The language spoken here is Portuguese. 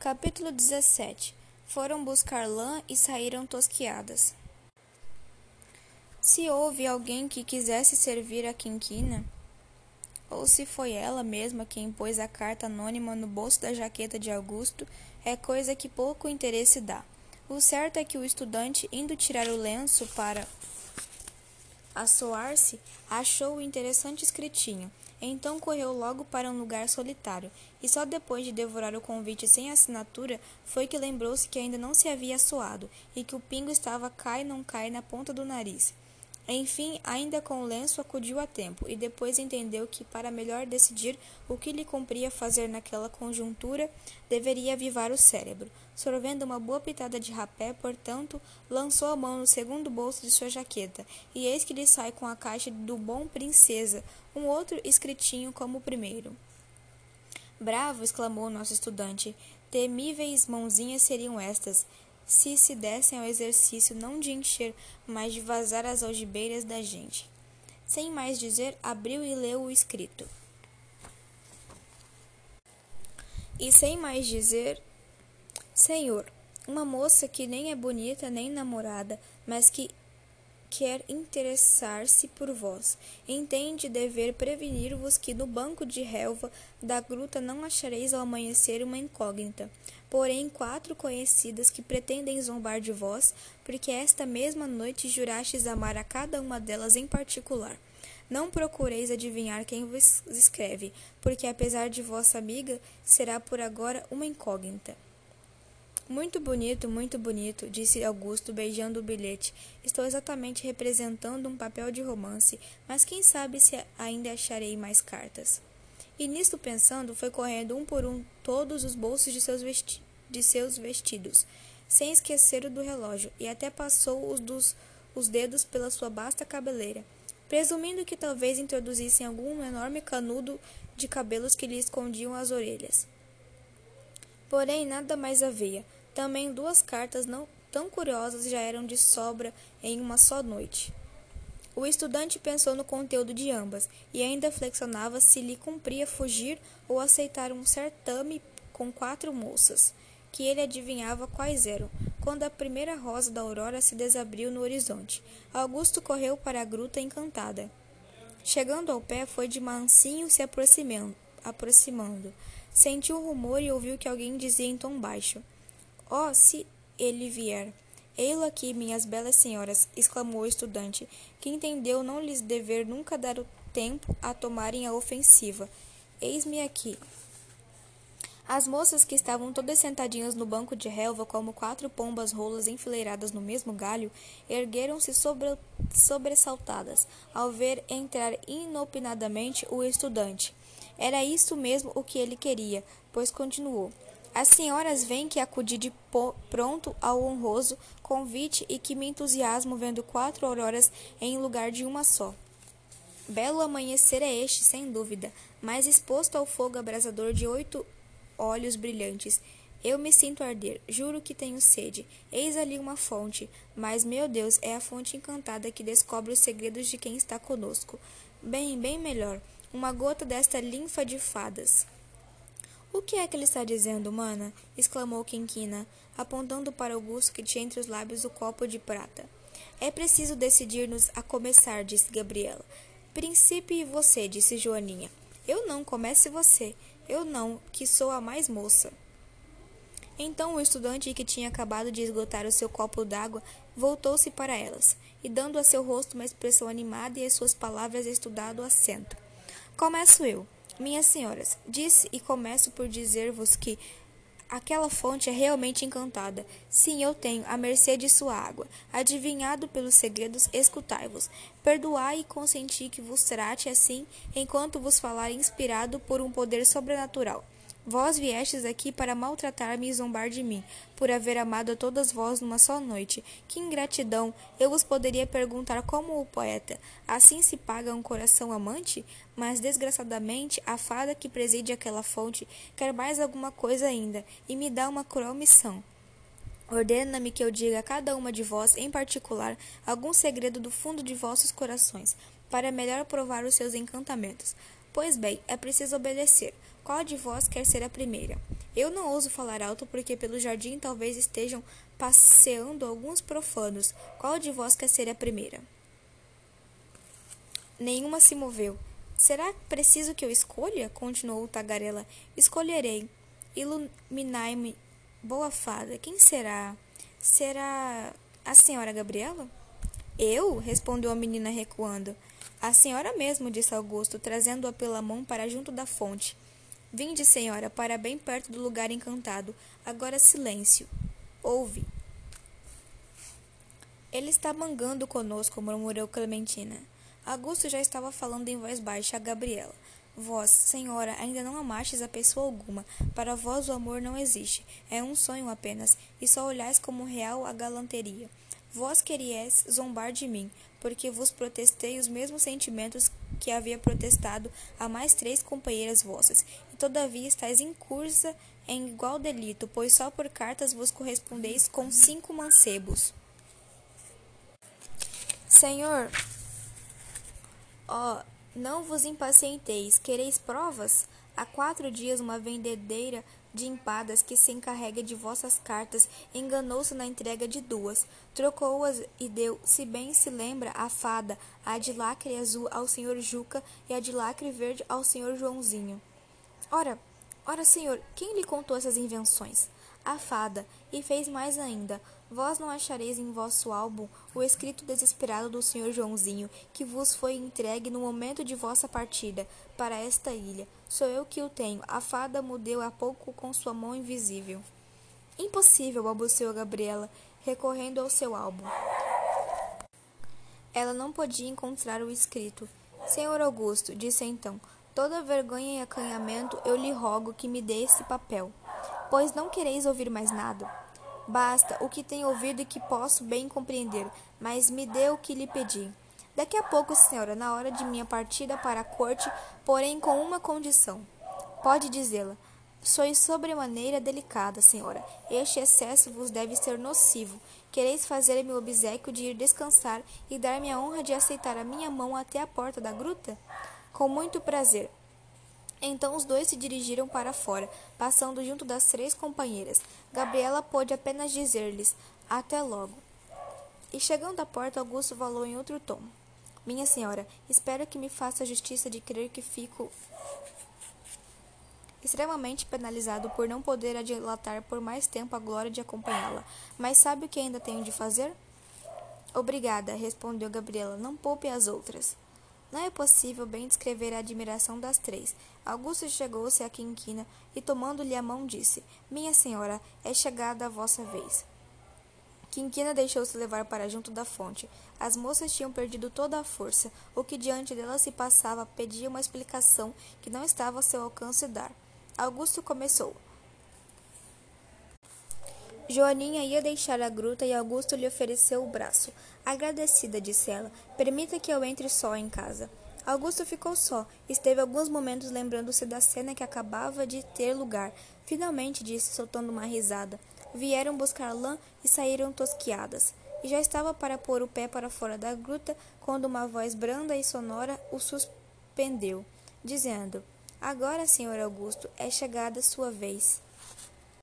Capítulo 17 Foram buscar lã e saíram tosquiadas. Se houve alguém que quisesse servir a Quinquina, ou se foi ela mesma quem pôs a carta anônima no bolso da jaqueta de Augusto, é coisa que pouco interesse dá. O certo é que o estudante, indo tirar o lenço para assoar-se, achou o interessante escritinho. Então correu logo para um lugar solitário, e só depois de devorar o convite sem assinatura foi que lembrou-se que ainda não se havia assoado e que o pingo estava cai não cai na ponta do nariz. Enfim, ainda com o lenço acudiu a tempo, e depois entendeu que, para melhor decidir o que lhe cumpria fazer naquela conjuntura, deveria avivar o cérebro. Sorvendo uma boa pitada de rapé, portanto, lançou a mão no segundo bolso de sua jaqueta, e eis que lhe sai com a caixa do Bom Princesa, um outro escritinho como o primeiro. Bravo! exclamou o nosso estudante. Temíveis mãozinhas seriam estas se se dessem ao exercício não de encher, mas de vazar as algibeiras da gente. Sem mais dizer, abriu e leu o escrito. E sem mais dizer, Senhor, uma moça que nem é bonita nem namorada, mas que quer interessar-se por vós. Entende dever prevenir-vos que no banco de relva da gruta não achareis ao amanhecer uma incógnita, porém quatro conhecidas que pretendem zombar de vós, porque esta mesma noite jurastes amar a cada uma delas em particular. Não procureis adivinhar quem vos escreve, porque apesar de vossa amiga, será por agora uma incógnita. Muito bonito, muito bonito, disse Augusto, beijando o bilhete. Estou exatamente representando um papel de romance, mas quem sabe se ainda acharei mais cartas. E nisto pensando, foi correndo um por um todos os bolsos de seus, vesti de seus vestidos, sem esquecer o do relógio, e até passou os, dos, os dedos pela sua vasta cabeleira, presumindo que talvez introduzissem algum enorme canudo de cabelos que lhe escondiam as orelhas. Porém, nada mais havia. Também duas cartas não tão curiosas já eram de sobra em uma só noite. O estudante pensou no conteúdo de ambas e ainda flexionava se lhe cumpria fugir ou aceitar um certame com quatro moças, que ele adivinhava quais eram, quando a primeira rosa da aurora se desabriu no horizonte. Augusto correu para a gruta encantada. Chegando ao pé, foi de mansinho se aproximando. Sentiu o rumor e ouviu que alguém dizia em tom baixo: Oh, se ele vier! Ei-lo aqui, minhas belas senhoras, exclamou o estudante, que entendeu não lhes dever nunca dar o tempo a tomarem a ofensiva. Eis-me aqui. As moças que estavam todas sentadinhas no banco de relva, como quatro pombas rolas enfileiradas no mesmo galho, ergueram-se sobre, sobressaltadas ao ver entrar inopinadamente o estudante. Era isso mesmo o que ele queria, pois continuou. As senhoras veem que acudi de pronto ao honroso convite e que me entusiasmo vendo quatro auroras em lugar de uma só. Belo amanhecer é este, sem dúvida, mas exposto ao fogo abrasador de oito olhos brilhantes. Eu me sinto arder, juro que tenho sede. Eis ali uma fonte, mas, meu Deus, é a fonte encantada que descobre os segredos de quem está conosco. Bem, bem melhor, uma gota desta linfa de fadas. O que é que ele está dizendo, mana? exclamou Quinquina, apontando para Augusto que tinha entre os lábios o copo de prata. É preciso decidir-nos a começar, disse Gabriela. Principe você, disse Joaninha. Eu não, comece você. Eu não, que sou a mais moça. Então o estudante, que tinha acabado de esgotar o seu copo d'água, voltou-se para elas, e dando a seu rosto uma expressão animada e as suas palavras estudado acento. Começo eu. Minhas senhoras, disse e começo por dizer-vos que aquela fonte é realmente encantada. Sim, eu tenho, à mercê de sua água. Adivinhado pelos segredos, escutai-vos. Perdoai e consenti que vos trate assim, enquanto vos falar inspirado por um poder sobrenatural. Vós viestes aqui para maltratar-me e zombar de mim, por haver amado a todas vós numa só noite. Que ingratidão! Eu vos poderia perguntar como o poeta, assim se paga um coração amante? Mas, desgraçadamente, a fada que preside aquela fonte quer mais alguma coisa ainda, e me dá uma cruel missão. Ordena-me que eu diga a cada uma de vós, em particular, algum segredo do fundo de vossos corações, para melhor provar os seus encantamentos. Pois bem, é preciso obedecer. Qual de vós quer ser a primeira? Eu não ouso falar alto porque pelo jardim talvez estejam passeando alguns profanos. Qual de vós quer ser a primeira? Nenhuma se moveu. Será preciso que eu escolha? continuou o tagarela. Escolherei. Iluminai-me, boa fada. Quem será? Será a senhora Gabriela? Eu? respondeu a menina recuando. A senhora mesmo, disse Augusto, trazendo-a pela mão para junto da fonte. Vinde, senhora, para bem perto do lugar encantado. Agora silêncio. Ouve. Ele está mangando conosco, murmurou Clementina. Augusto já estava falando em voz baixa a Gabriela. Vós, senhora, ainda não amastes a pessoa alguma. Para vós o amor não existe. É um sonho apenas, e só olhais como real a galanteria. Vós querias zombar de mim, porque vos protestei os mesmos sentimentos que havia protestado a mais três companheiras vossas, e todavia estáis incursa em igual delito, pois só por cartas vos correspondeis com cinco mancebos. Senhor, ó, não vos impacienteis, quereis provas? Há quatro dias uma vendedeira de empadas que se encarrega de vossas cartas enganou-se na entrega de duas, trocou-as e deu, se bem se lembra, a fada, a de lacre azul ao senhor Juca e a de lacre verde ao senhor Joãozinho. Ora, ora, senhor, quem lhe contou essas invenções? A fada, e fez mais ainda, Vós não achareis em vosso álbum o escrito desesperado do senhor Joãozinho, que vos foi entregue no momento de vossa partida para esta ilha. Sou eu que o tenho. A fada mudeu há pouco com sua mão invisível. Impossível, balbuciou Gabriela, recorrendo ao seu álbum. Ela não podia encontrar o escrito. Senhor Augusto, disse então, toda vergonha e acanhamento eu lhe rogo que me dê esse papel. Pois não quereis ouvir mais nada? Basta o que tenho ouvido e que posso bem compreender, mas me dê o que lhe pedi. Daqui a pouco, senhora, na hora de minha partida para a corte, porém com uma condição. Pode dizê-la. Sois sobremaneira delicada, senhora. Este excesso vos deve ser nocivo. Quereis fazer-me o obsequio de ir descansar e dar-me a honra de aceitar a minha mão até a porta da gruta? Com muito prazer. Então os dois se dirigiram para fora, passando junto das três companheiras. Gabriela pôde apenas dizer-lhes até logo. E chegando à porta, Augusto falou em outro tom. Minha senhora, espero que me faça a justiça de crer que fico extremamente penalizado por não poder adilatar por mais tempo a glória de acompanhá-la. Mas sabe o que ainda tenho de fazer? Obrigada, respondeu Gabriela. Não poupe as outras. Não é possível bem descrever a admiração das três. Augusto chegou-se à quinquina e, tomando-lhe a mão, disse: Minha senhora, é chegada a vossa vez. Quinquina deixou-se levar para junto da fonte. As moças tinham perdido toda a força. O que diante dela se passava pedia uma explicação que não estava a seu alcance dar. Augusto começou. Joaninha ia deixar a gruta e Augusto lhe ofereceu o braço. Agradecida, disse ela, permita que eu entre só em casa. Augusto ficou só. Esteve alguns momentos lembrando-se da cena que acabava de ter lugar. Finalmente, disse, soltando uma risada. Vieram buscar lã e saíram tosquiadas. E já estava para pôr o pé para fora da gruta quando uma voz branda e sonora o suspendeu, dizendo: Agora, senhor Augusto, é chegada sua vez.